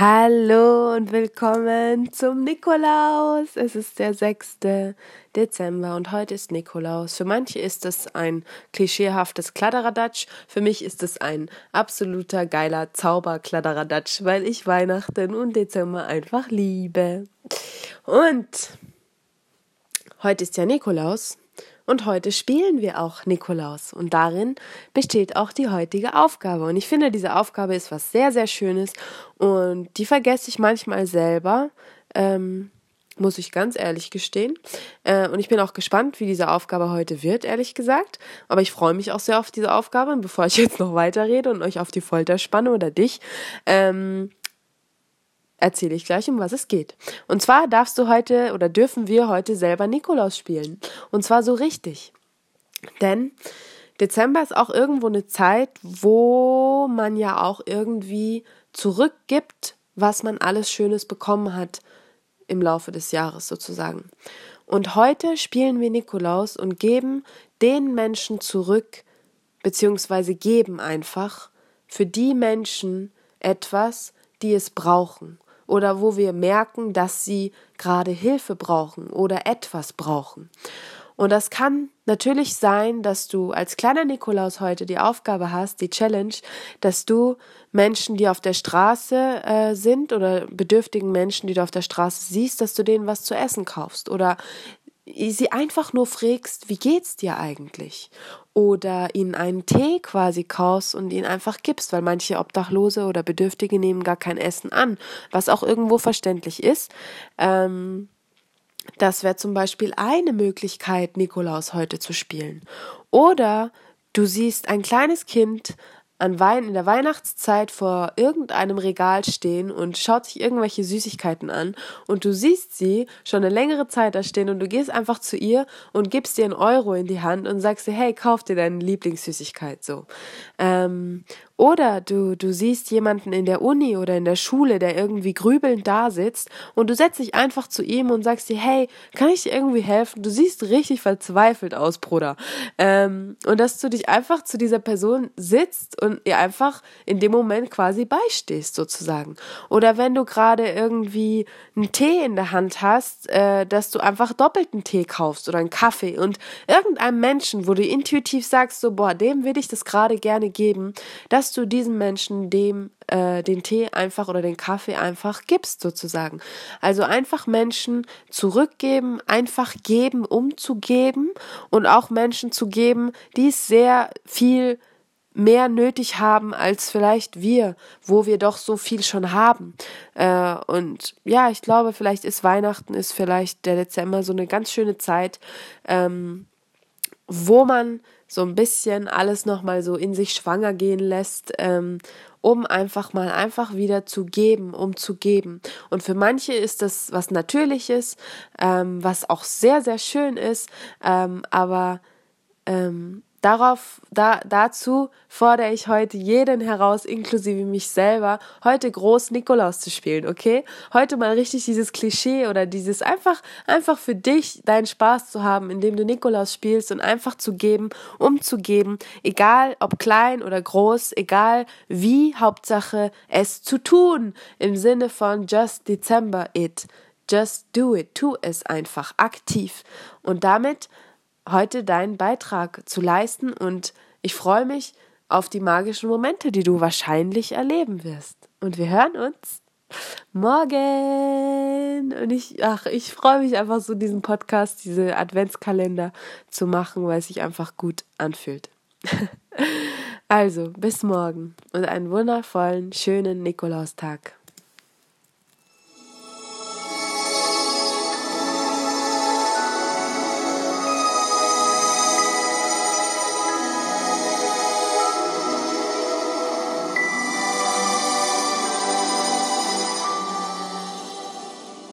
Hallo und willkommen zum Nikolaus. Es ist der 6. Dezember und heute ist Nikolaus. Für manche ist es ein klischeehaftes Kladderadatsch, für mich ist es ein absoluter geiler Zauberkladderadatsch, weil ich Weihnachten und Dezember einfach liebe. Und heute ist ja Nikolaus und heute spielen wir auch Nikolaus. Und darin besteht auch die heutige Aufgabe. Und ich finde, diese Aufgabe ist was sehr, sehr Schönes. Und die vergesse ich manchmal selber. Ähm, muss ich ganz ehrlich gestehen. Äh, und ich bin auch gespannt, wie diese Aufgabe heute wird, ehrlich gesagt. Aber ich freue mich auch sehr auf diese Aufgabe. Und bevor ich jetzt noch weiterrede und euch auf die Folter spanne oder dich, ähm, erzähle ich gleich, um was es geht. Und zwar darfst du heute oder dürfen wir heute selber Nikolaus spielen. Und zwar so richtig. Denn Dezember ist auch irgendwo eine Zeit, wo man ja auch irgendwie zurückgibt, was man alles Schönes bekommen hat im Laufe des Jahres sozusagen. Und heute spielen wir Nikolaus und geben den Menschen zurück, beziehungsweise geben einfach für die Menschen etwas, die es brauchen oder wo wir merken, dass sie gerade Hilfe brauchen oder etwas brauchen. Und das kann natürlich sein, dass du als kleiner Nikolaus heute die Aufgabe hast, die Challenge, dass du Menschen, die auf der Straße äh, sind oder bedürftigen Menschen, die du auf der Straße siehst, dass du denen was zu essen kaufst oder sie einfach nur fragst, wie geht's dir eigentlich? Oder ihnen einen Tee quasi kaufst und ihn einfach gibst, weil manche Obdachlose oder Bedürftige nehmen gar kein Essen an, was auch irgendwo verständlich ist. Ähm, das wäre zum Beispiel eine Möglichkeit, Nikolaus heute zu spielen. Oder du siehst ein kleines Kind an Wein in der Weihnachtszeit vor irgendeinem Regal stehen und schaut sich irgendwelche Süßigkeiten an und du siehst sie schon eine längere Zeit da stehen und du gehst einfach zu ihr und gibst ihr einen Euro in die Hand und sagst ihr, hey, kauf dir deine Lieblingssüßigkeit so. Ähm, oder du, du siehst jemanden in der Uni oder in der Schule, der irgendwie grübelnd da sitzt und du setzt dich einfach zu ihm und sagst dir, hey, kann ich dir irgendwie helfen? Du siehst richtig verzweifelt aus, Bruder. Ähm, und dass du dich einfach zu dieser Person sitzt und ihr einfach in dem Moment quasi beistehst, sozusagen. Oder wenn du gerade irgendwie einen Tee in der Hand hast, äh, dass du einfach doppelten Tee kaufst oder einen Kaffee und irgendeinem Menschen, wo du intuitiv sagst, so, boah, dem will ich das gerade gerne geben, dass dass du diesem Menschen dem äh, den Tee einfach oder den Kaffee einfach gibst sozusagen. Also einfach Menschen zurückgeben, einfach geben, um zu geben und auch Menschen zu geben, die es sehr viel mehr nötig haben als vielleicht wir, wo wir doch so viel schon haben. Äh, und ja, ich glaube, vielleicht ist Weihnachten, ist vielleicht der Dezember so eine ganz schöne Zeit, ähm, wo man so ein bisschen alles nochmal so in sich schwanger gehen lässt, ähm, um einfach mal einfach wieder zu geben, um zu geben. Und für manche ist das was Natürliches, ähm, was auch sehr, sehr schön ist, ähm, aber ähm, Darauf, da, dazu fordere ich heute jeden heraus, inklusive mich selber, heute groß Nikolaus zu spielen, okay? Heute mal richtig dieses Klischee oder dieses einfach, einfach für dich deinen Spaß zu haben, indem du Nikolaus spielst und einfach zu geben, um zu geben, egal ob klein oder groß, egal wie, Hauptsache es zu tun, im Sinne von just December it. Just do it, tu es einfach aktiv. Und damit heute deinen Beitrag zu leisten und ich freue mich auf die magischen Momente, die du wahrscheinlich erleben wirst. Und wir hören uns morgen. Und ich, ach, ich freue mich einfach so, diesen Podcast, diese Adventskalender zu machen, weil es sich einfach gut anfühlt. also, bis morgen und einen wundervollen, schönen Nikolaustag.